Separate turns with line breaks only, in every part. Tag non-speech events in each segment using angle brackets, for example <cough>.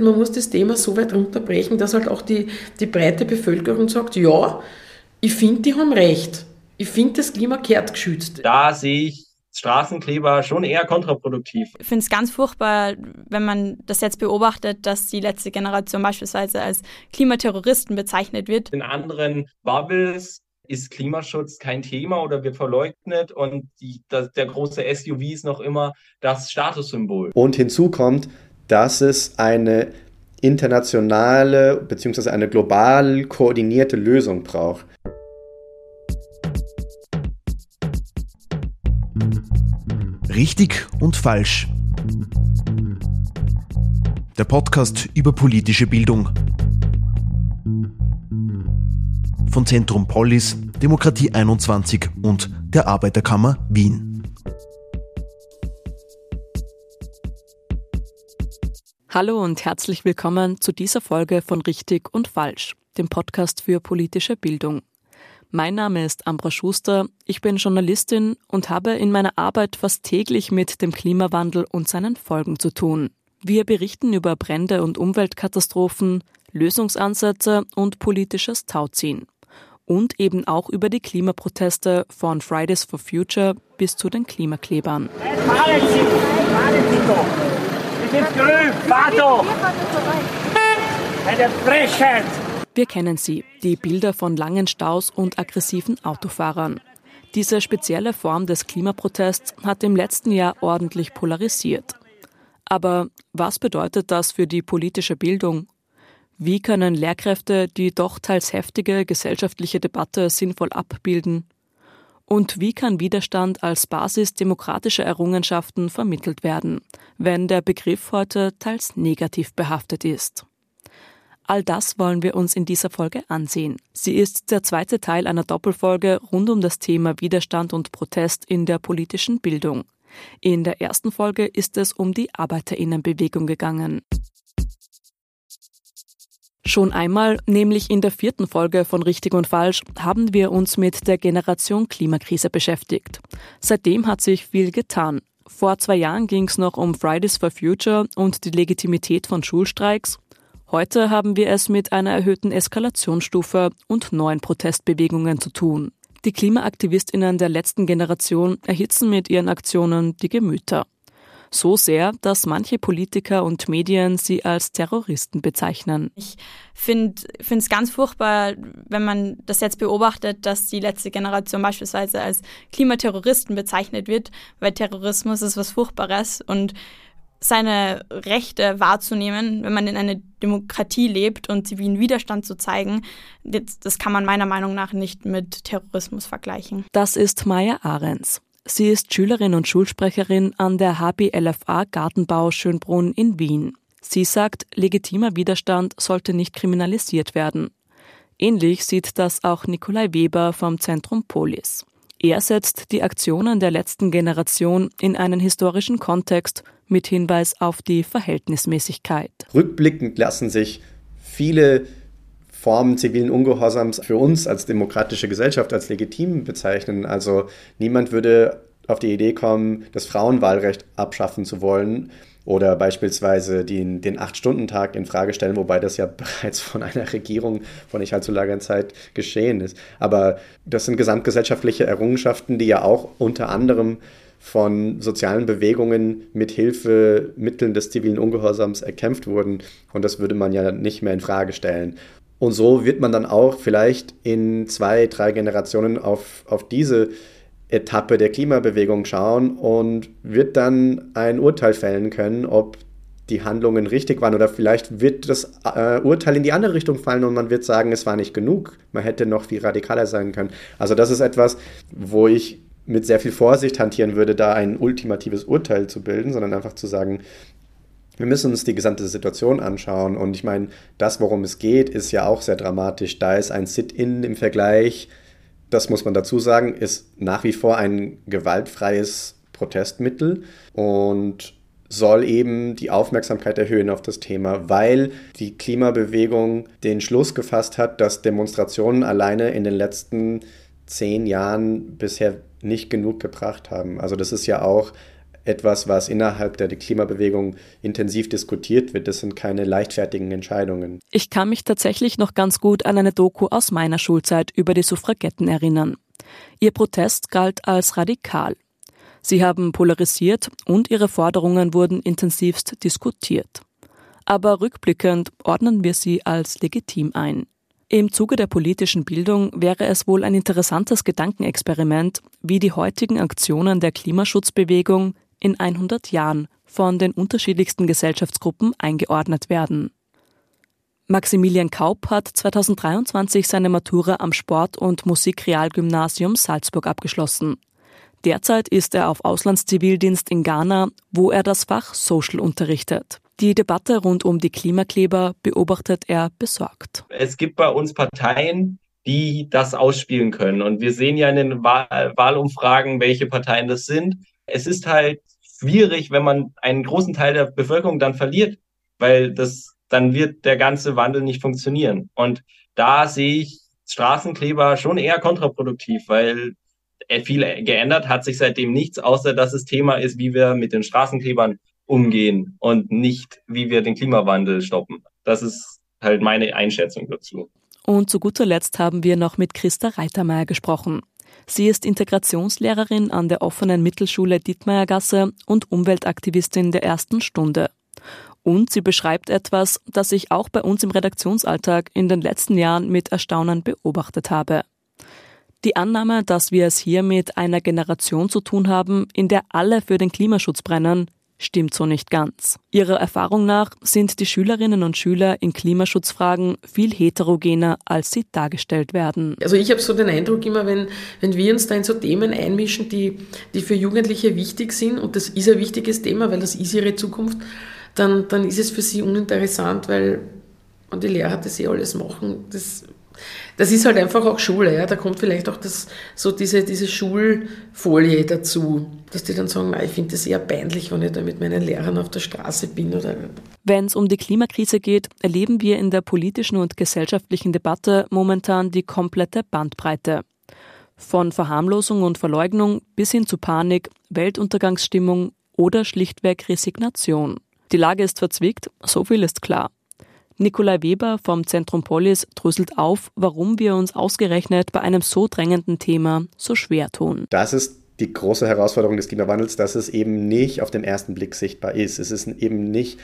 Man muss das Thema so weit runterbrechen, dass halt auch die, die breite Bevölkerung sagt, ja, ich finde, die haben recht. Ich finde, das Klima kehrt geschützt.
Da sehe ich Straßenkleber schon eher kontraproduktiv.
Ich finde es ganz furchtbar, wenn man das jetzt beobachtet, dass die letzte Generation beispielsweise als Klimaterroristen bezeichnet wird.
In anderen Bubbles ist Klimaschutz kein Thema oder wird verleugnet und die, das, der große SUV ist noch immer das Statussymbol.
Und hinzu kommt, dass es eine internationale bzw. eine global koordinierte Lösung braucht.
Richtig und falsch. Der Podcast über politische Bildung. Von Zentrum Polis, Demokratie 21 und der Arbeiterkammer Wien.
Hallo und herzlich willkommen zu dieser Folge von Richtig und Falsch, dem Podcast für politische Bildung. Mein Name ist Ambra Schuster, ich bin Journalistin und habe in meiner Arbeit fast täglich mit dem Klimawandel und seinen Folgen zu tun. Wir berichten über Brände und Umweltkatastrophen, Lösungsansätze und politisches Tauziehen. Und eben auch über die Klimaproteste von Fridays for Future bis zu den Klimaklebern. Fahren Sie, fahren Sie doch! Ist grün, doch! Eine Frechheit! Wir kennen sie, die Bilder von langen Staus und aggressiven Autofahrern. Diese spezielle Form des Klimaprotests hat im letzten Jahr ordentlich polarisiert. Aber was bedeutet das für die politische Bildung? Wie können Lehrkräfte die doch teils heftige gesellschaftliche Debatte sinnvoll abbilden? Und wie kann Widerstand als Basis demokratischer Errungenschaften vermittelt werden, wenn der Begriff heute teils negativ behaftet ist? All das wollen wir uns in dieser Folge ansehen. Sie ist der zweite Teil einer Doppelfolge rund um das Thema Widerstand und Protest in der politischen Bildung. In der ersten Folge ist es um die Arbeiterinnenbewegung gegangen. Schon einmal, nämlich in der vierten Folge von Richtig und Falsch, haben wir uns mit der Generation Klimakrise beschäftigt. Seitdem hat sich viel getan. Vor zwei Jahren ging es noch um Fridays for Future und die Legitimität von Schulstreiks. Heute haben wir es mit einer erhöhten Eskalationsstufe und neuen Protestbewegungen zu tun. Die Klimaaktivistinnen der letzten Generation erhitzen mit ihren Aktionen die Gemüter. So sehr, dass manche Politiker und Medien sie als Terroristen bezeichnen.
Ich finde es ganz furchtbar, wenn man das jetzt beobachtet, dass die letzte Generation beispielsweise als Klimaterroristen bezeichnet wird, weil Terrorismus ist was Furchtbares und seine Rechte wahrzunehmen, wenn man in einer Demokratie lebt und zivilen Widerstand zu zeigen, das kann man meiner Meinung nach nicht mit Terrorismus vergleichen.
Das ist Maya Ahrens. Sie ist Schülerin und Schulsprecherin an der HBLFA Gartenbau Schönbrunn in Wien. Sie sagt, legitimer Widerstand sollte nicht kriminalisiert werden. Ähnlich sieht das auch Nikolai Weber vom Zentrum Polis. Er setzt die Aktionen der letzten Generation in einen historischen Kontext mit Hinweis auf die Verhältnismäßigkeit.
Rückblickend lassen sich viele Formen zivilen Ungehorsams für uns als demokratische Gesellschaft als legitim bezeichnen. Also niemand würde auf die Idee kommen, das Frauenwahlrecht abschaffen zu wollen oder beispielsweise den, den Acht-Stunden-Tag in Frage stellen, wobei das ja <laughs> bereits von einer Regierung vor nicht allzu langer Zeit geschehen ist. Aber das sind gesamtgesellschaftliche Errungenschaften, die ja auch unter anderem von sozialen Bewegungen mit Hilfe Mitteln des zivilen Ungehorsams erkämpft wurden. Und das würde man ja nicht mehr in Frage stellen. Und so wird man dann auch vielleicht in zwei, drei Generationen auf, auf diese Etappe der Klimabewegung schauen und wird dann ein Urteil fällen können, ob die Handlungen richtig waren oder vielleicht wird das äh, Urteil in die andere Richtung fallen und man wird sagen, es war nicht genug, man hätte noch viel radikaler sein können. Also das ist etwas, wo ich mit sehr viel Vorsicht hantieren würde, da ein ultimatives Urteil zu bilden, sondern einfach zu sagen, wir müssen uns die gesamte Situation anschauen. Und ich meine, das, worum es geht, ist ja auch sehr dramatisch. Da ist ein Sit-in im Vergleich das muss man dazu sagen, ist nach wie vor ein gewaltfreies Protestmittel und soll eben die Aufmerksamkeit erhöhen auf das Thema, weil die Klimabewegung den Schluss gefasst hat, dass Demonstrationen alleine in den letzten zehn Jahren bisher nicht genug gebracht haben. Also das ist ja auch etwas, was innerhalb der Klimabewegung intensiv diskutiert wird. Das sind keine leichtfertigen Entscheidungen.
Ich kann mich tatsächlich noch ganz gut an eine Doku aus meiner Schulzeit über die Suffragetten erinnern. Ihr Protest galt als radikal. Sie haben polarisiert und ihre Forderungen wurden intensivst diskutiert. Aber rückblickend ordnen wir sie als legitim ein. Im Zuge der politischen Bildung wäre es wohl ein interessantes Gedankenexperiment, wie die heutigen Aktionen der Klimaschutzbewegung in 100 Jahren von den unterschiedlichsten Gesellschaftsgruppen eingeordnet werden. Maximilian Kaup hat 2023 seine Matura am Sport- und Musikrealgymnasium Salzburg abgeschlossen. Derzeit ist er auf Auslandszivildienst in Ghana, wo er das Fach Social unterrichtet. Die Debatte rund um die Klimakleber beobachtet er besorgt.
Es gibt bei uns Parteien, die das ausspielen können. Und wir sehen ja in den Wahl Wahlumfragen, welche Parteien das sind. Es ist halt schwierig, wenn man einen großen Teil der Bevölkerung dann verliert, weil das, dann wird der ganze Wandel nicht funktionieren. Und da sehe ich Straßenkleber schon eher kontraproduktiv, weil viel geändert hat sich seitdem nichts, außer dass es Thema ist, wie wir mit den Straßenklebern umgehen und nicht, wie wir den Klimawandel stoppen. Das ist halt meine Einschätzung dazu.
Und zu guter Letzt haben wir noch mit Christa Reitermeier gesprochen. Sie ist Integrationslehrerin an der offenen Mittelschule Dietmeiergasse und Umweltaktivistin der ersten Stunde. Und sie beschreibt etwas, das ich auch bei uns im Redaktionsalltag in den letzten Jahren mit Erstaunen beobachtet habe. Die Annahme, dass wir es hier mit einer Generation zu tun haben, in der alle für den Klimaschutz brennen, stimmt so nicht ganz. Ihrer Erfahrung nach sind die Schülerinnen und Schüler in Klimaschutzfragen viel heterogener, als sie dargestellt werden.
Also ich habe so den Eindruck immer, wenn, wenn wir uns da in so Themen einmischen, die, die für Jugendliche wichtig sind, und das ist ein wichtiges Thema, weil das ist ihre Zukunft, dann, dann ist es für sie uninteressant, weil und die Lehrer das eh alles machen. Das das ist halt einfach auch Schule, ja. Da kommt vielleicht auch das, so diese, diese Schulfolie dazu, dass die dann sagen, ich finde das eher peinlich, wenn ich da mit meinen Lehrern auf der Straße bin. Oder
wenn es um die Klimakrise geht, erleben wir in der politischen und gesellschaftlichen Debatte momentan die komplette Bandbreite. Von Verharmlosung und Verleugnung bis hin zu Panik, Weltuntergangsstimmung oder schlichtweg Resignation. Die Lage ist verzwickt, so viel ist klar. Nikolai Weber vom Zentrum Polis dröselt auf, warum wir uns ausgerechnet bei einem so drängenden Thema so schwer tun.
Das ist die große Herausforderung des Klimawandels, dass es eben nicht auf den ersten Blick sichtbar ist. Es ist eben nicht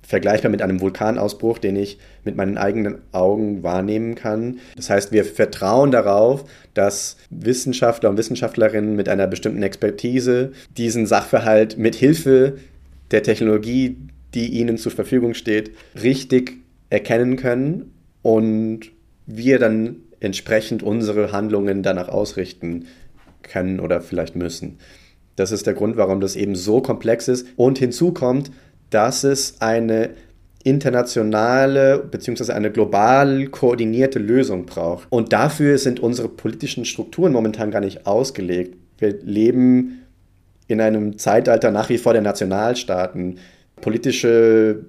vergleichbar mit einem Vulkanausbruch, den ich mit meinen eigenen Augen wahrnehmen kann. Das heißt, wir vertrauen darauf, dass Wissenschaftler und Wissenschaftlerinnen mit einer bestimmten Expertise diesen Sachverhalt mit Hilfe der Technologie, die ihnen zur Verfügung steht, richtig erkennen können und wir dann entsprechend unsere Handlungen danach ausrichten können oder vielleicht müssen. Das ist der Grund, warum das eben so komplex ist. Und hinzu kommt, dass es eine internationale bzw. eine global koordinierte Lösung braucht. Und dafür sind unsere politischen Strukturen momentan gar nicht ausgelegt. Wir leben in einem Zeitalter nach wie vor der Nationalstaaten politische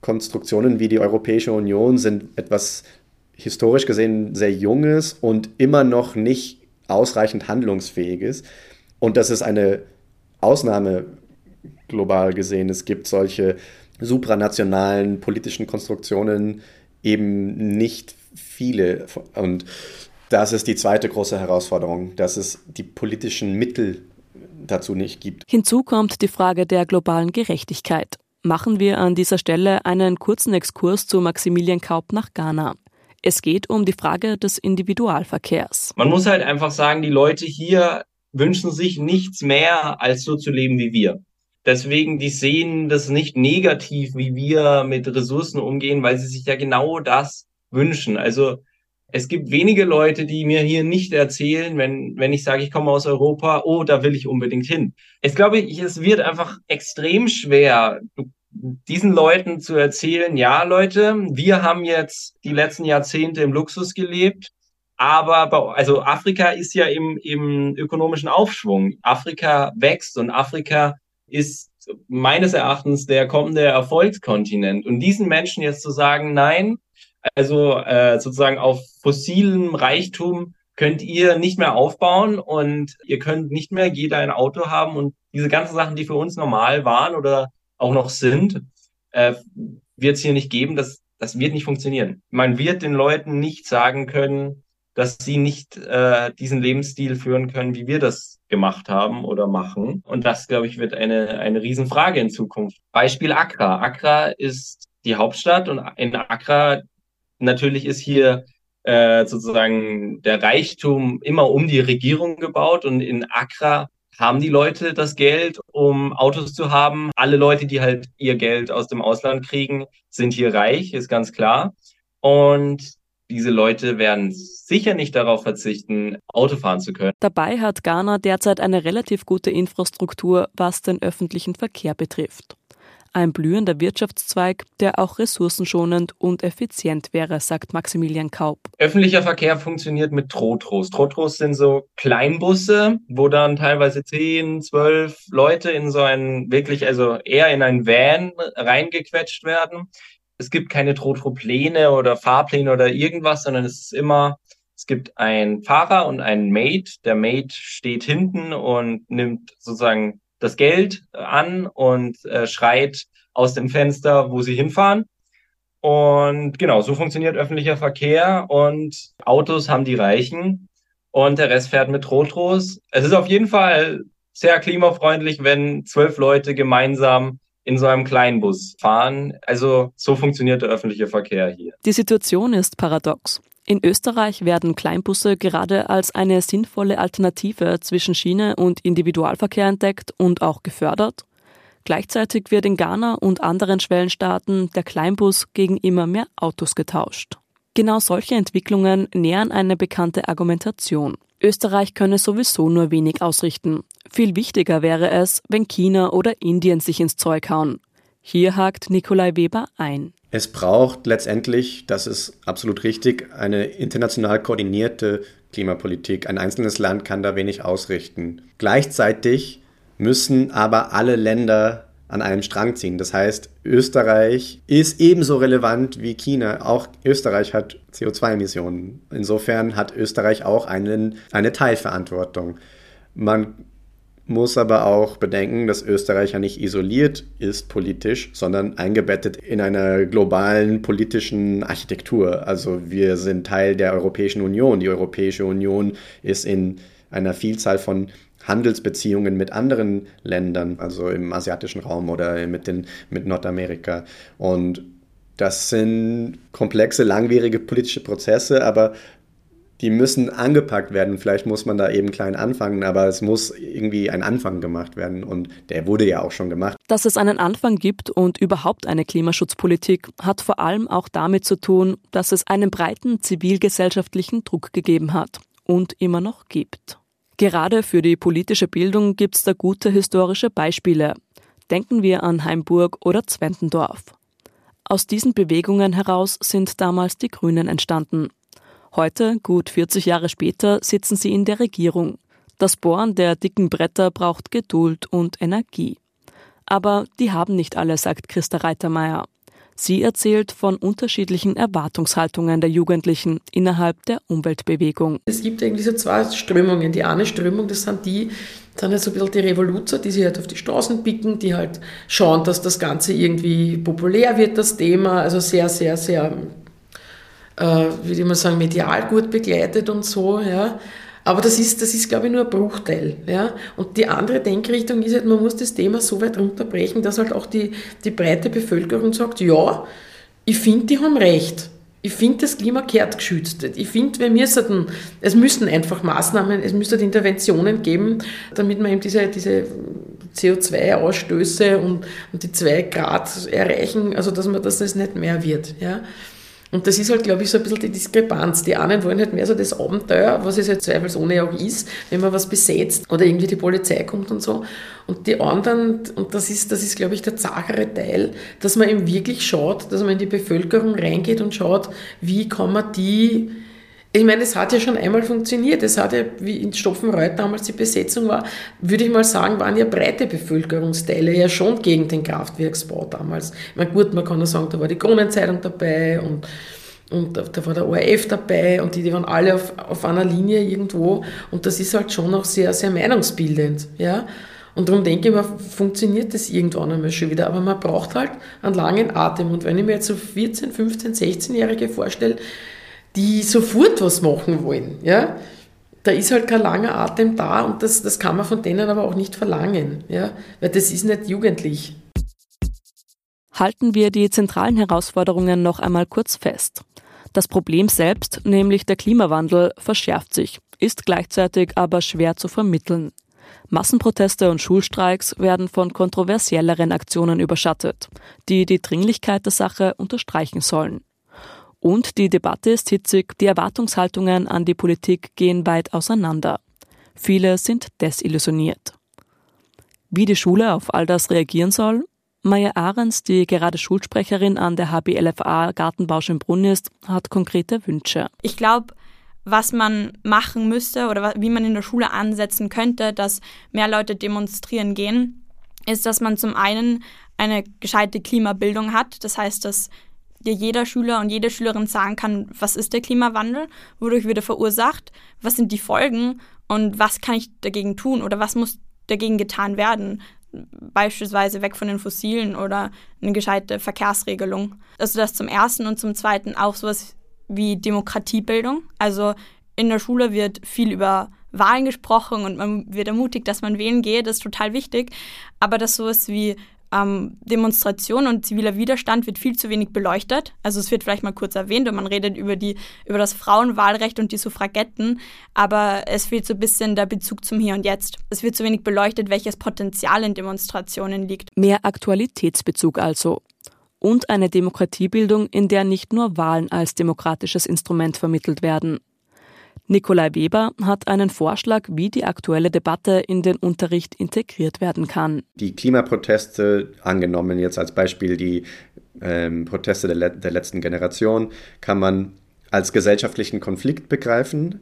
Konstruktionen wie die Europäische Union sind etwas historisch gesehen sehr Junges und immer noch nicht ausreichend handlungsfähiges. Und das ist eine Ausnahme global gesehen. Es gibt solche supranationalen politischen Konstruktionen eben nicht viele. Und das ist die zweite große Herausforderung, dass es die politischen Mittel dazu nicht gibt.
Hinzu kommt die Frage der globalen Gerechtigkeit machen wir an dieser Stelle einen kurzen Exkurs zu Maximilian Kaup nach Ghana. Es geht um die Frage des Individualverkehrs.
Man muss halt einfach sagen, die Leute hier wünschen sich nichts mehr, als so zu leben wie wir. Deswegen, die sehen das nicht negativ, wie wir mit Ressourcen umgehen, weil sie sich ja genau das wünschen. Also es gibt wenige Leute, die mir hier nicht erzählen, wenn, wenn ich sage, ich komme aus Europa, oh, da will ich unbedingt hin. Ich glaube, es wird einfach extrem schwer, diesen Leuten zu erzählen, ja, Leute, wir haben jetzt die letzten Jahrzehnte im Luxus gelebt, aber bei, also Afrika ist ja im, im ökonomischen Aufschwung. Afrika wächst und Afrika ist meines Erachtens der kommende Erfolgskontinent. Und diesen Menschen jetzt zu sagen, nein, also äh, sozusagen auf fossilem Reichtum könnt ihr nicht mehr aufbauen und ihr könnt nicht mehr jeder ein Auto haben und diese ganzen Sachen, die für uns normal waren oder auch noch sind, äh, wird es hier nicht geben. Das, das wird nicht funktionieren. Man wird den Leuten nicht sagen können, dass sie nicht äh, diesen Lebensstil führen können, wie wir das gemacht haben oder machen. Und das, glaube ich, wird eine, eine Riesenfrage in Zukunft. Beispiel Accra. Accra ist die Hauptstadt und in Accra natürlich ist hier äh, sozusagen der Reichtum immer um die Regierung gebaut und in Accra haben die Leute das Geld, um Autos zu haben. Alle Leute, die halt ihr Geld aus dem Ausland kriegen, sind hier reich, ist ganz klar. Und diese Leute werden sicher nicht darauf verzichten, Auto fahren zu können.
Dabei hat Ghana derzeit eine relativ gute Infrastruktur, was den öffentlichen Verkehr betrifft. Ein blühender Wirtschaftszweig, der auch ressourcenschonend und effizient wäre, sagt Maximilian Kaub.
Öffentlicher Verkehr funktioniert mit Trotros. Trotros sind so Kleinbusse, wo dann teilweise 10, 12 Leute in so einen, wirklich, also eher in einen Van reingequetscht werden es gibt keine Trotro-Pläne oder Fahrpläne oder irgendwas, sondern es ist immer, es gibt einen Fahrer und einen Mate. Der Mate steht hinten und nimmt sozusagen das Geld an und äh, schreit aus dem Fenster, wo sie hinfahren. Und genau, so funktioniert öffentlicher Verkehr und Autos haben die Reichen und der Rest fährt mit Trotros. Es ist auf jeden Fall sehr klimafreundlich, wenn zwölf Leute gemeinsam in so einem kleinen Bus fahren. Also so funktioniert der öffentliche Verkehr hier.
Die Situation ist paradox. In Österreich werden Kleinbusse gerade als eine sinnvolle Alternative zwischen Schiene und Individualverkehr entdeckt und auch gefördert. Gleichzeitig wird in Ghana und anderen Schwellenstaaten der Kleinbus gegen immer mehr Autos getauscht. Genau solche Entwicklungen nähern eine bekannte Argumentation. Österreich könne sowieso nur wenig ausrichten. Viel wichtiger wäre es, wenn China oder Indien sich ins Zeug hauen. Hier hakt Nikolai Weber ein.
Es braucht letztendlich, das ist absolut richtig, eine international koordinierte Klimapolitik. Ein einzelnes Land kann da wenig ausrichten. Gleichzeitig müssen aber alle Länder an einem Strang ziehen. Das heißt, Österreich ist ebenso relevant wie China. Auch Österreich hat CO2-Emissionen. Insofern hat Österreich auch einen, eine Teilverantwortung. Man muss aber auch bedenken, dass Österreich ja nicht isoliert ist politisch, sondern eingebettet in einer globalen politischen Architektur. Also wir sind Teil der Europäischen Union. Die Europäische Union ist in einer Vielzahl von Handelsbeziehungen mit anderen Ländern, also im asiatischen Raum oder mit, den, mit Nordamerika. Und das sind komplexe, langwierige politische Prozesse, aber die müssen angepackt werden. Vielleicht muss man da eben klein anfangen, aber es muss irgendwie ein Anfang gemacht werden und der wurde ja auch schon gemacht.
Dass es einen Anfang gibt und überhaupt eine Klimaschutzpolitik, hat vor allem auch damit zu tun, dass es einen breiten zivilgesellschaftlichen Druck gegeben hat und immer noch gibt. Gerade für die politische Bildung gibt es da gute historische Beispiele. Denken wir an Heimburg oder Zwentendorf. Aus diesen Bewegungen heraus sind damals die Grünen entstanden. Heute, gut 40 Jahre später, sitzen sie in der Regierung. Das Bohren der dicken Bretter braucht Geduld und Energie. Aber die haben nicht alle, sagt Christa Reitermeier. Sie erzählt von unterschiedlichen Erwartungshaltungen der Jugendlichen innerhalb der Umweltbewegung.
Es gibt eigentlich so zwei Strömungen. Die eine Strömung, das sind die, das sind halt so ein bisschen die Revoluzer, die sich halt auf die Straßen picken, die halt schauen, dass das Ganze irgendwie populär wird, das Thema, also sehr, sehr, sehr, äh, würde ich mal sagen, medial gut begleitet und so, ja. Aber das ist, das ist, glaube ich, nur ein Bruchteil. Ja? Und die andere Denkrichtung ist halt, man muss das Thema so weit runterbrechen, dass halt auch die, die breite Bevölkerung sagt, ja, ich finde, die haben recht. Ich finde, das Klima kehrt geschützt. Ich finde, wir müssen, es müssen einfach Maßnahmen, es müsste Interventionen geben, damit man eben diese, diese CO2-Ausstöße und, und die 2 Grad erreichen, also dass man, dass das nicht mehr wird. Ja? Und das ist halt, glaube ich, so ein bisschen die Diskrepanz. Die einen wollen halt mehr so das Abenteuer, was es halt zweifelsohne auch ist, wenn man was besetzt oder irgendwie die Polizei kommt und so. Und die anderen, und das ist, das ist, glaube ich, der zagere Teil, dass man eben wirklich schaut, dass man in die Bevölkerung reingeht und schaut, wie kann man die ich meine, es hat ja schon einmal funktioniert. Es hat ja, wie in Stopfenreuth damals die Besetzung war, würde ich mal sagen, waren ja breite Bevölkerungsteile ja schon gegen den Kraftwerksbau damals. Ich meine, gut, man kann ja sagen, da war die Kronenzeitung dabei und, und da war der ORF dabei und die, die waren alle auf, auf einer Linie irgendwo und das ist halt schon auch sehr, sehr meinungsbildend. Ja? Und darum denke ich mir, funktioniert das irgendwann einmal schon wieder. Aber man braucht halt einen langen Atem. Und wenn ich mir jetzt so 14, 15, 16-Jährige vorstelle, die sofort was machen wollen, ja, da ist halt kein langer Atem da und das, das kann man von denen aber auch nicht verlangen, ja, weil das ist nicht jugendlich.
Halten wir die zentralen Herausforderungen noch einmal kurz fest. Das Problem selbst, nämlich der Klimawandel, verschärft sich, ist gleichzeitig aber schwer zu vermitteln. Massenproteste und Schulstreiks werden von kontroversielleren Aktionen überschattet, die die Dringlichkeit der Sache unterstreichen sollen. Und die Debatte ist hitzig, die Erwartungshaltungen an die Politik gehen weit auseinander. Viele sind desillusioniert. Wie die Schule auf all das reagieren soll? Maya Ahrens, die gerade Schulsprecherin an der HBLFA Gartenbausch im Brunn ist, hat konkrete Wünsche.
Ich glaube, was man machen müsste oder wie man in der Schule ansetzen könnte, dass mehr Leute demonstrieren gehen, ist, dass man zum einen eine gescheite Klimabildung hat. Das heißt, dass dir jeder Schüler und jede Schülerin sagen kann, was ist der Klimawandel, wodurch wird er verursacht, was sind die Folgen und was kann ich dagegen tun oder was muss dagegen getan werden. Beispielsweise weg von den Fossilen oder eine gescheite Verkehrsregelung. Also das zum Ersten und zum Zweiten auch sowas wie Demokratiebildung. Also in der Schule wird viel über Wahlen gesprochen und man wird ermutigt, dass man wählen geht, das ist total wichtig. Aber dass sowas wie ähm, Demonstration und ziviler Widerstand wird viel zu wenig beleuchtet. Also es wird vielleicht mal kurz erwähnt und man redet über, die, über das Frauenwahlrecht und die Suffragetten, aber es fehlt so ein bisschen der Bezug zum Hier und Jetzt. Es wird zu wenig beleuchtet, welches Potenzial in Demonstrationen liegt.
Mehr Aktualitätsbezug also und eine Demokratiebildung, in der nicht nur Wahlen als demokratisches Instrument vermittelt werden. Nikolai Weber hat einen Vorschlag, wie die aktuelle Debatte in den Unterricht integriert werden kann.
Die Klimaproteste, angenommen jetzt als Beispiel die ähm, Proteste der, der letzten Generation, kann man als gesellschaftlichen Konflikt begreifen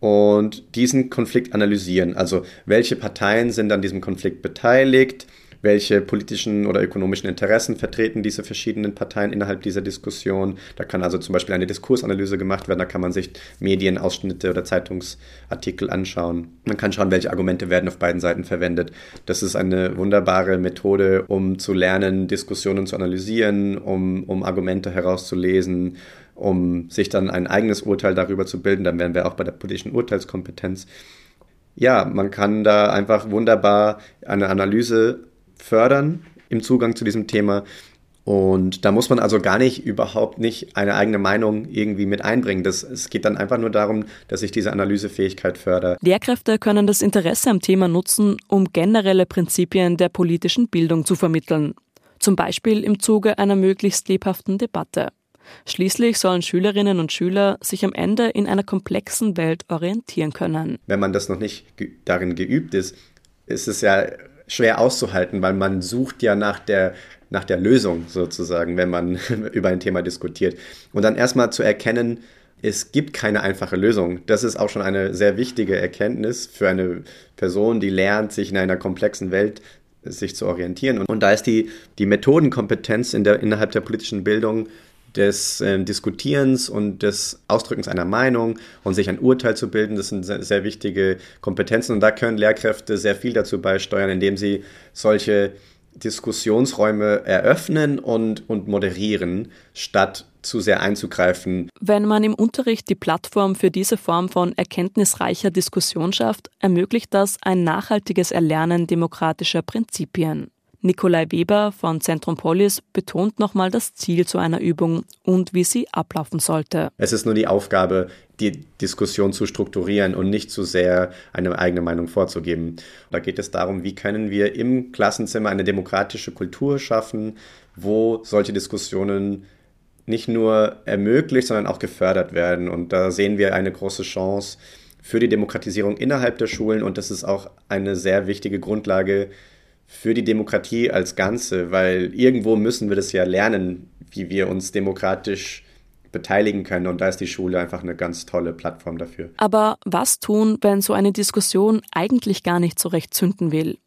und diesen Konflikt analysieren. Also welche Parteien sind an diesem Konflikt beteiligt? Welche politischen oder ökonomischen Interessen vertreten diese verschiedenen Parteien innerhalb dieser Diskussion. Da kann also zum Beispiel eine Diskursanalyse gemacht werden, da kann man sich Medienausschnitte oder Zeitungsartikel anschauen. Man kann schauen, welche Argumente werden auf beiden Seiten verwendet. Das ist eine wunderbare Methode, um zu lernen, Diskussionen zu analysieren, um, um Argumente herauszulesen, um sich dann ein eigenes Urteil darüber zu bilden. Dann wären wir auch bei der politischen Urteilskompetenz ja, man kann da einfach wunderbar eine Analyse fördern im Zugang zu diesem Thema. Und da muss man also gar nicht überhaupt nicht eine eigene Meinung irgendwie mit einbringen. Das, es geht dann einfach nur darum, dass ich diese Analysefähigkeit fördere.
Lehrkräfte können das Interesse am Thema nutzen, um generelle Prinzipien der politischen Bildung zu vermitteln. Zum Beispiel im Zuge einer möglichst lebhaften Debatte. Schließlich sollen Schülerinnen und Schüler sich am Ende in einer komplexen Welt orientieren können.
Wenn man das noch nicht darin geübt ist, ist es ja schwer auszuhalten, weil man sucht ja nach der, nach der Lösung sozusagen, wenn man <laughs> über ein Thema diskutiert. Und dann erstmal zu erkennen, es gibt keine einfache Lösung. Das ist auch schon eine sehr wichtige Erkenntnis für eine Person, die lernt, sich in einer komplexen Welt sich zu orientieren. Und, und da ist die, die Methodenkompetenz in der, innerhalb der politischen Bildung des äh, Diskutierens und des Ausdrückens einer Meinung und sich ein Urteil zu bilden, das sind sehr, sehr, wichtige Kompetenzen und da können Lehrkräfte sehr viel dazu beisteuern, indem sie solche Diskussionsräume eröffnen und, und moderieren, statt zu sehr einzugreifen.
Wenn man im Unterricht die Plattform für diese Form von erkenntnisreicher Diskussion schafft, ermöglicht das ein nachhaltiges Erlernen demokratischer Prinzipien. Nikolai Weber von Zentrum Polis betont nochmal das Ziel zu einer Übung und wie sie ablaufen sollte.
Es ist nur die Aufgabe, die Diskussion zu strukturieren und nicht zu sehr eine eigene Meinung vorzugeben. Da geht es darum, wie können wir im Klassenzimmer eine demokratische Kultur schaffen, wo solche Diskussionen nicht nur ermöglicht, sondern auch gefördert werden. Und da sehen wir eine große Chance für die Demokratisierung innerhalb der Schulen und das ist auch eine sehr wichtige Grundlage für die Demokratie als Ganze, weil irgendwo müssen wir das ja lernen, wie wir uns demokratisch beteiligen können. Und da ist die Schule einfach eine ganz tolle Plattform dafür.
Aber was tun, wenn so eine Diskussion eigentlich gar nicht so recht zünden will?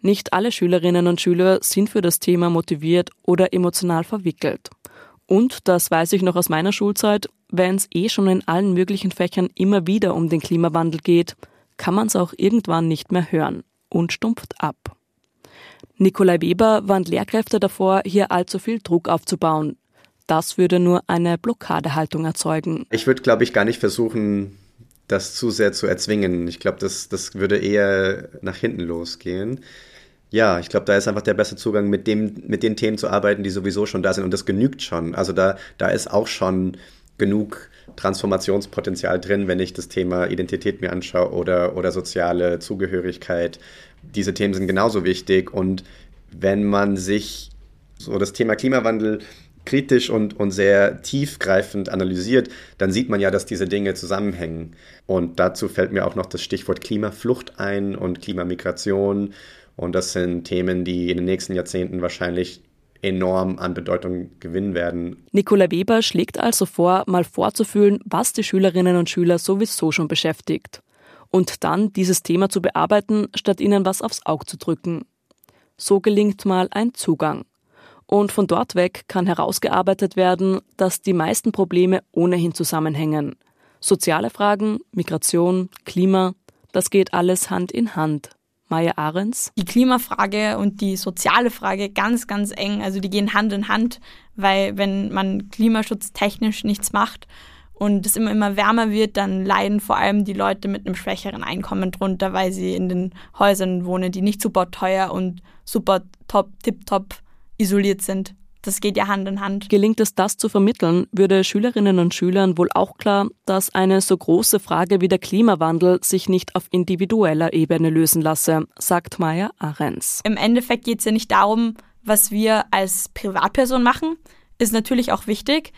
Nicht alle Schülerinnen und Schüler sind für das Thema motiviert oder emotional verwickelt. Und, das weiß ich noch aus meiner Schulzeit, wenn es eh schon in allen möglichen Fächern immer wieder um den Klimawandel geht, kann man es auch irgendwann nicht mehr hören und stumpft ab. Nikolai Weber warnt Lehrkräfte davor, hier allzu viel Druck aufzubauen. Das würde nur eine Blockadehaltung erzeugen.
Ich würde, glaube ich, gar nicht versuchen, das zu sehr zu erzwingen. Ich glaube, das, das würde eher nach hinten losgehen. Ja, ich glaube, da ist einfach der beste Zugang, mit, dem, mit den Themen zu arbeiten, die sowieso schon da sind. Und das genügt schon. Also da, da ist auch schon genug Transformationspotenzial drin, wenn ich das Thema Identität mir anschaue oder, oder soziale Zugehörigkeit. Diese Themen sind genauso wichtig. Und wenn man sich so das Thema Klimawandel kritisch und, und sehr tiefgreifend analysiert, dann sieht man ja, dass diese Dinge zusammenhängen. Und dazu fällt mir auch noch das Stichwort Klimaflucht ein und Klimamigration. Und das sind Themen, die in den nächsten Jahrzehnten wahrscheinlich enorm an Bedeutung gewinnen werden.
Nicola Weber schlägt also vor, mal vorzufühlen, was die Schülerinnen und Schüler sowieso schon beschäftigt. Und dann dieses Thema zu bearbeiten, statt ihnen was aufs Auge zu drücken. So gelingt mal ein Zugang. Und von dort weg kann herausgearbeitet werden, dass die meisten Probleme ohnehin zusammenhängen. Soziale Fragen, Migration, Klima, das geht alles Hand in Hand. Maya Ahrens.
Die Klimafrage und die soziale Frage ganz, ganz eng. Also die gehen Hand in Hand, weil wenn man klimaschutztechnisch nichts macht und es immer, immer wärmer wird, dann leiden vor allem die Leute mit einem schwächeren Einkommen drunter, weil sie in den Häusern wohnen, die nicht super teuer und super top, tipptopp isoliert sind. Das geht ja Hand in Hand.
Gelingt es, das zu vermitteln, würde Schülerinnen und Schülern wohl auch klar, dass eine so große Frage wie der Klimawandel sich nicht auf individueller Ebene lösen lasse, sagt Maya Ahrens.
Im Endeffekt geht es ja nicht darum, was wir als Privatperson machen, ist natürlich auch wichtig,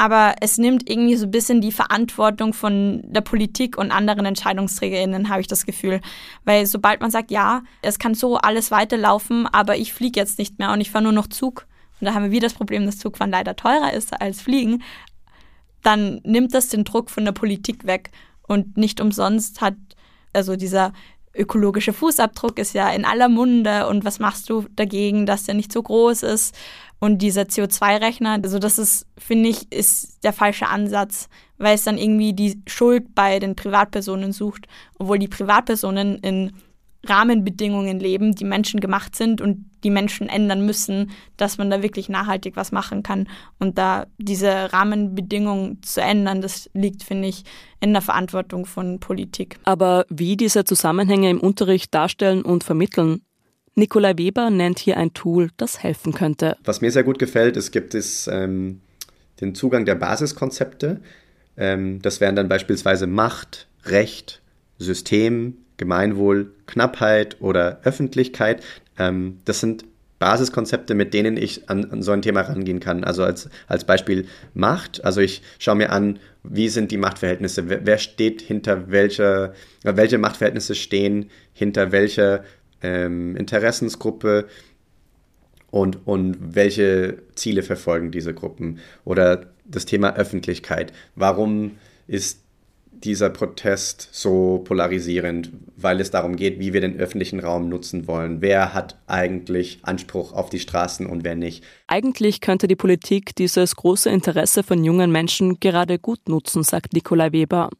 aber es nimmt irgendwie so ein bisschen die Verantwortung von der Politik und anderen EntscheidungsträgerInnen, habe ich das Gefühl. Weil sobald man sagt, ja, es kann so alles weiterlaufen, aber ich fliege jetzt nicht mehr und ich fahre nur noch Zug, und da haben wir wieder das Problem, dass Zugfahren leider teurer ist als Fliegen, dann nimmt das den Druck von der Politik weg. Und nicht umsonst hat, also dieser ökologische Fußabdruck ist ja in aller Munde und was machst du dagegen, dass der nicht so groß ist? Und dieser CO2-Rechner, also das ist, finde ich, ist der falsche Ansatz, weil es dann irgendwie die Schuld bei den Privatpersonen sucht, obwohl die Privatpersonen in Rahmenbedingungen leben, die Menschen gemacht sind und die Menschen ändern müssen, dass man da wirklich nachhaltig was machen kann. Und da diese Rahmenbedingungen zu ändern, das liegt, finde ich, in der Verantwortung von Politik.
Aber wie diese Zusammenhänge im Unterricht darstellen und vermitteln, Nikolai Weber nennt hier ein Tool, das helfen könnte.
Was mir sehr gut gefällt, es gibt es ähm, den Zugang der Basiskonzepte. Ähm, das wären dann beispielsweise Macht, Recht, System, Gemeinwohl, Knappheit oder Öffentlichkeit. Ähm, das sind Basiskonzepte, mit denen ich an, an, so ein Thema rangehen kann. Also als, als Beispiel Macht. Also ich schaue mir an, wie sind die Machtverhältnisse, wer, wer steht hinter welcher, welche Machtverhältnisse stehen hinter welcher ähm, Interessensgruppe und, und welche Ziele verfolgen diese Gruppen. Oder das Thema Öffentlichkeit. Warum ist dieser Protest so polarisierend, weil es darum geht, wie wir den öffentlichen Raum nutzen wollen. Wer hat eigentlich Anspruch auf die Straßen und wer nicht?
Eigentlich könnte die Politik dieses große Interesse von jungen Menschen gerade gut nutzen, sagt Nikolai Weber.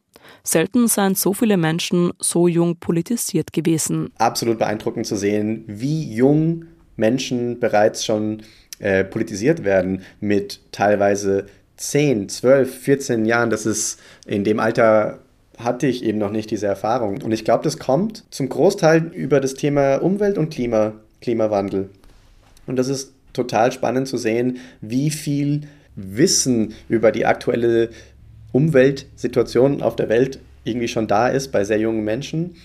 Selten seien so viele Menschen so jung politisiert gewesen.
Absolut beeindruckend zu sehen, wie jung Menschen bereits schon äh, politisiert werden mit teilweise 10, 12, 14 Jahren, das ist in dem Alter hatte ich eben noch nicht diese Erfahrung. Und ich glaube, das kommt zum Großteil über das Thema Umwelt und Klima, Klimawandel. Und das ist total spannend zu sehen, wie viel Wissen über die aktuelle Umweltsituation auf der Welt irgendwie schon da ist bei sehr jungen Menschen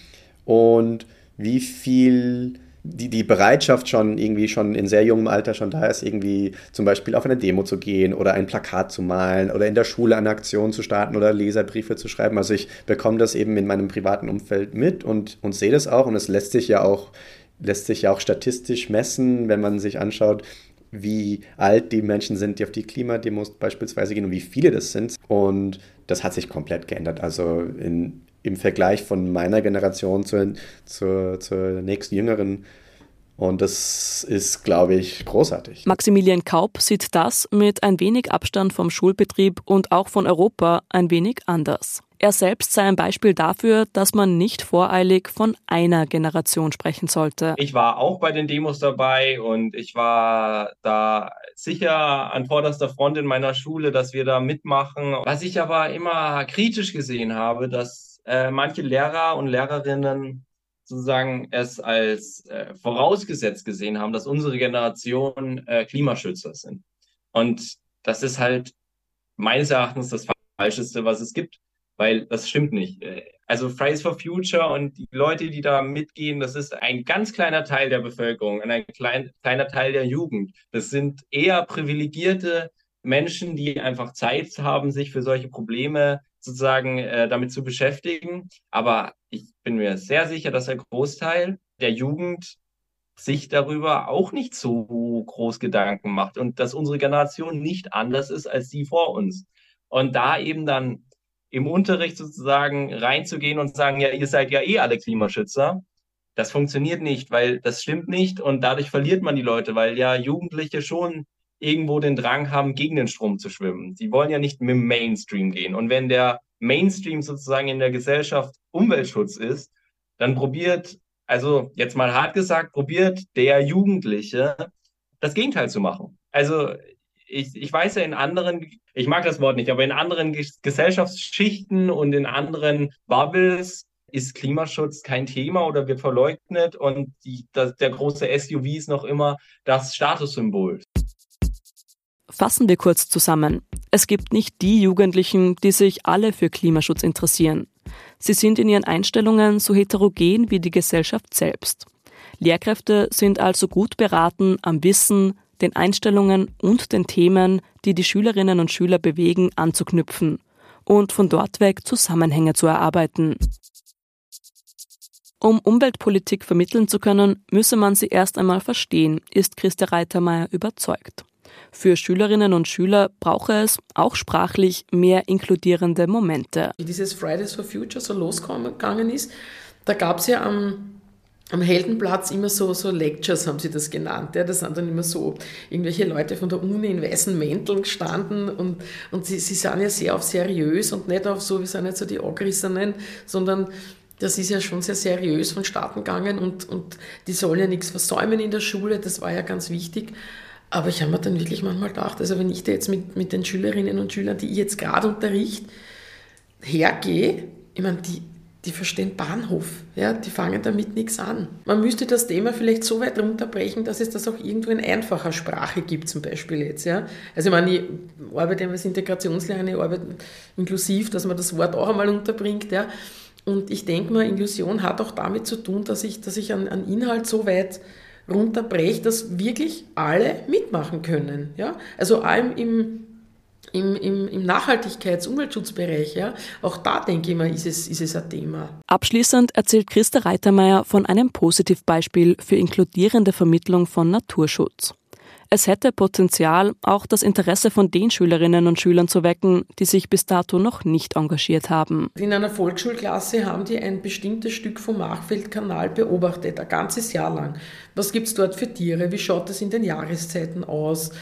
und wie viel die, die Bereitschaft schon irgendwie schon in sehr jungem Alter schon da ist, irgendwie zum Beispiel auf eine Demo zu gehen oder ein Plakat zu malen oder in der Schule eine Aktion zu starten oder Leserbriefe zu schreiben. Also ich bekomme das eben in meinem privaten Umfeld mit und, und sehe das auch und es lässt sich ja auch lässt sich ja auch statistisch messen, wenn man sich anschaut, wie alt die Menschen sind, die auf die Klimademos beispielsweise gehen und wie viele das sind. Und das hat sich komplett geändert. Also in, im Vergleich von meiner Generation zur, zur, zur nächsten jüngeren. Und das ist, glaube ich, großartig.
Maximilian Kaup sieht das mit ein wenig Abstand vom Schulbetrieb und auch von Europa ein wenig anders. Er selbst sei ein Beispiel dafür, dass man nicht voreilig von einer Generation sprechen sollte.
Ich war auch bei den Demos dabei und ich war da sicher an vorderster Front in meiner Schule, dass wir da mitmachen. Was ich aber immer kritisch gesehen habe, dass äh, manche Lehrer und Lehrerinnen sozusagen es als äh, vorausgesetzt gesehen haben, dass unsere Generation äh, Klimaschützer sind. Und das ist halt meines Erachtens das Falscheste, was es gibt weil das stimmt nicht. Also Fridays for Future und die Leute, die da mitgehen, das ist ein ganz kleiner Teil der Bevölkerung und ein klein, kleiner Teil der Jugend. Das sind eher privilegierte Menschen, die einfach Zeit haben, sich für solche Probleme sozusagen äh, damit zu beschäftigen. Aber ich bin mir sehr sicher, dass ein Großteil der Jugend sich darüber auch nicht so groß Gedanken macht und dass unsere Generation nicht anders ist als die vor uns. Und da eben dann im Unterricht sozusagen reinzugehen und sagen, ja, ihr seid ja eh alle Klimaschützer. Das funktioniert nicht, weil das stimmt nicht und dadurch verliert man die Leute, weil ja Jugendliche schon irgendwo den Drang haben, gegen den Strom zu schwimmen. Sie wollen ja nicht mit dem Mainstream gehen. Und wenn der Mainstream sozusagen in der Gesellschaft Umweltschutz ist, dann probiert, also jetzt mal hart gesagt, probiert der Jugendliche das Gegenteil zu machen. Also ich, ich weiß ja in anderen, ich mag das Wort nicht, aber in anderen Gesellschaftsschichten und in anderen Bubbles ist Klimaschutz kein Thema oder wird verleugnet und die, das, der große SUV ist noch immer das Statussymbol.
Fassen wir kurz zusammen. Es gibt nicht die Jugendlichen, die sich alle für Klimaschutz interessieren. Sie sind in ihren Einstellungen so heterogen wie die Gesellschaft selbst. Lehrkräfte sind also gut beraten, am Wissen, den Einstellungen und den Themen, die die Schülerinnen und Schüler bewegen, anzuknüpfen und von dort weg Zusammenhänge zu erarbeiten. Um Umweltpolitik vermitteln zu können, müsse man sie erst einmal verstehen, ist Christa Reitermeier überzeugt. Für Schülerinnen und Schüler brauche es auch sprachlich mehr inkludierende Momente.
Wie dieses Fridays for Future so losgegangen ist, da gab es ja am am Heldenplatz immer so, so Lectures haben sie das genannt. Ja. Das sind dann immer so irgendwelche Leute von der Uni in weißen Mänteln gestanden und, und sie, sie sind ja sehr auf seriös und nicht auf so, wir sind jetzt so die Angerissenen, sondern das ist ja schon sehr seriös vonstatten gegangen und, und die sollen ja nichts versäumen in der Schule, das war ja ganz wichtig. Aber ich habe mir dann wirklich manchmal gedacht, also wenn ich da jetzt mit, mit den Schülerinnen und Schülern, die ich jetzt gerade unterricht, hergehe, ich meine, die, die verstehen Bahnhof, ja, die fangen damit nichts an. Man müsste das Thema vielleicht so weit runterbrechen, dass es das auch irgendwo in einfacher Sprache gibt, zum Beispiel jetzt. Ja. Also ich meine, ich arbeite als Integrationslerner, ich arbeite inklusiv, dass man das Wort auch einmal unterbringt. Ja. Und ich denke mal, Inklusion hat auch damit zu tun, dass ich, dass ich einen, einen Inhalt so weit runterbreche, dass wirklich alle mitmachen können. Ja. Also allem im im, im, im Nachhaltigkeits-, Umweltschutzbereich, ja, auch da denke ich mal, ist es, ist es ein Thema.
Abschließend erzählt Christa Reitermeier von einem Positivbeispiel für inkludierende Vermittlung von Naturschutz. Es hätte Potenzial, auch das Interesse von den Schülerinnen und Schülern zu wecken, die sich bis dato noch nicht engagiert haben.
In einer Volksschulklasse haben die ein bestimmtes Stück vom Machfeldkanal beobachtet, ein ganzes Jahr lang. Was gibt es dort für Tiere? Wie schaut es in den Jahreszeiten aus?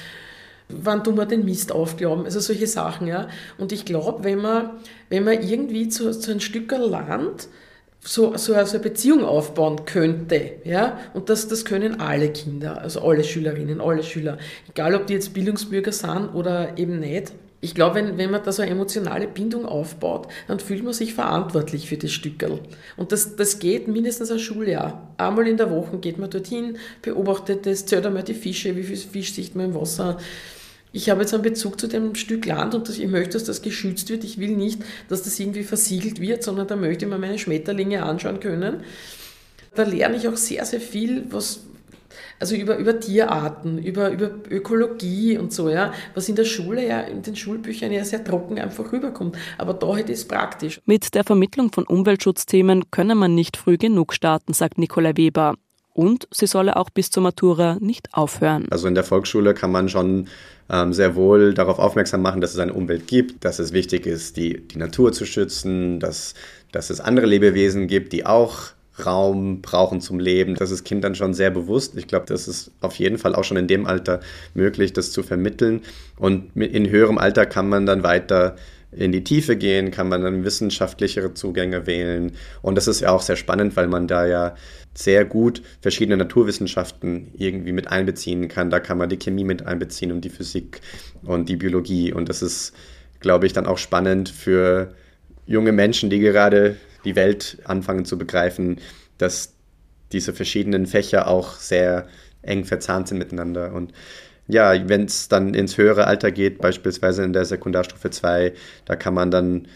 Wann tun wir den Mist aufglauben, also solche Sachen. Ja. Und ich glaube, wenn man, wenn man irgendwie zu, zu ein Stück Land so, so also eine Beziehung aufbauen könnte, ja, und das, das können alle Kinder, also alle Schülerinnen, alle Schüler, egal ob die jetzt Bildungsbürger sind oder eben nicht. Ich glaube, wenn, wenn man da so eine emotionale Bindung aufbaut, dann fühlt man sich verantwortlich für das Stückerl. Und das, das geht mindestens ein Schuljahr. Einmal in der Woche geht man dorthin, beobachtet das, zählt einmal die Fische, wie viel Fisch sieht man im Wasser, ich habe jetzt einen Bezug zu dem Stück Land und ich möchte, dass das geschützt wird. Ich will nicht, dass das irgendwie versiegelt wird, sondern da möchte ich mir meine Schmetterlinge anschauen können. Da lerne ich auch sehr, sehr viel, was, also über, über Tierarten, über, über Ökologie und so, ja, was in der Schule ja, in den Schulbüchern ja sehr trocken einfach rüberkommt. Aber da hätte es praktisch.
Mit der Vermittlung von Umweltschutzthemen könne man nicht früh genug starten, sagt Nicola Weber. Und sie solle auch bis zur Matura nicht aufhören.
Also in der Volksschule kann man schon ähm, sehr wohl darauf aufmerksam machen, dass es eine Umwelt gibt, dass es wichtig ist, die, die Natur zu schützen, dass, dass es andere Lebewesen gibt, die auch Raum brauchen zum Leben. Das ist Kindern schon sehr bewusst. Ich glaube, das ist auf jeden Fall auch schon in dem Alter möglich, das zu vermitteln. Und in höherem Alter kann man dann weiter in die Tiefe gehen, kann man dann wissenschaftlichere Zugänge wählen. Und das ist ja auch sehr spannend, weil man da ja sehr gut verschiedene Naturwissenschaften irgendwie mit einbeziehen kann. Da kann man die Chemie mit einbeziehen und die Physik und die Biologie. Und das ist, glaube ich, dann auch spannend für junge Menschen, die gerade die Welt anfangen zu begreifen, dass diese verschiedenen Fächer auch sehr eng verzahnt sind miteinander. Und ja, wenn es dann ins höhere Alter geht, beispielsweise in der Sekundarstufe 2, da kann man dann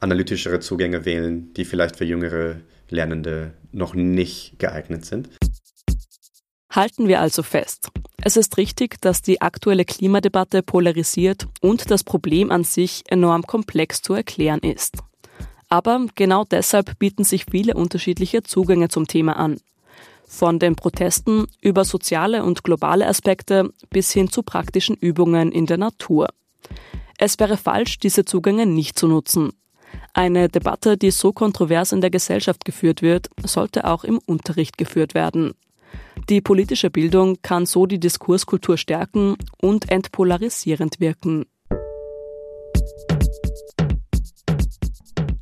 analytischere Zugänge wählen, die vielleicht für jüngere Lernende noch nicht geeignet sind.
Halten wir also fest. Es ist richtig, dass die aktuelle Klimadebatte polarisiert und das Problem an sich enorm komplex zu erklären ist. Aber genau deshalb bieten sich viele unterschiedliche Zugänge zum Thema an. Von den Protesten über soziale und globale Aspekte bis hin zu praktischen Übungen in der Natur. Es wäre falsch, diese Zugänge nicht zu nutzen. Eine Debatte, die so kontrovers in der Gesellschaft geführt wird, sollte auch im Unterricht geführt werden. Die politische Bildung kann so die Diskurskultur stärken und entpolarisierend wirken.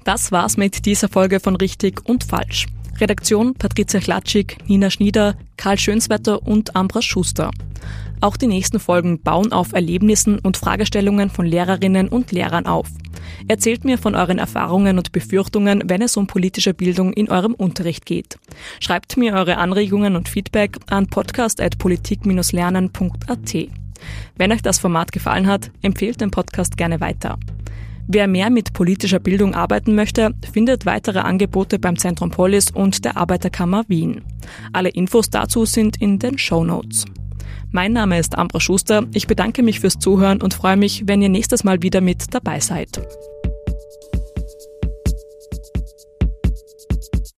Das war's mit dieser Folge von Richtig und Falsch. Redaktion Patricia Klatschik, Nina Schnieder, Karl Schönswetter und Ambras Schuster. Auch die nächsten Folgen bauen auf Erlebnissen und Fragestellungen von Lehrerinnen und Lehrern auf. Erzählt mir von euren Erfahrungen und Befürchtungen, wenn es um politische Bildung in eurem Unterricht geht. Schreibt mir eure Anregungen und Feedback an podcast.politik-lernen.at. Wenn euch das Format gefallen hat, empfehlt den Podcast gerne weiter. Wer mehr mit politischer Bildung arbeiten möchte, findet weitere Angebote beim Zentrum Polis und der Arbeiterkammer Wien. Alle Infos dazu sind in den Show Notes. Mein Name ist Ambra Schuster. Ich bedanke mich fürs Zuhören und freue mich, wenn ihr nächstes Mal wieder mit dabei seid.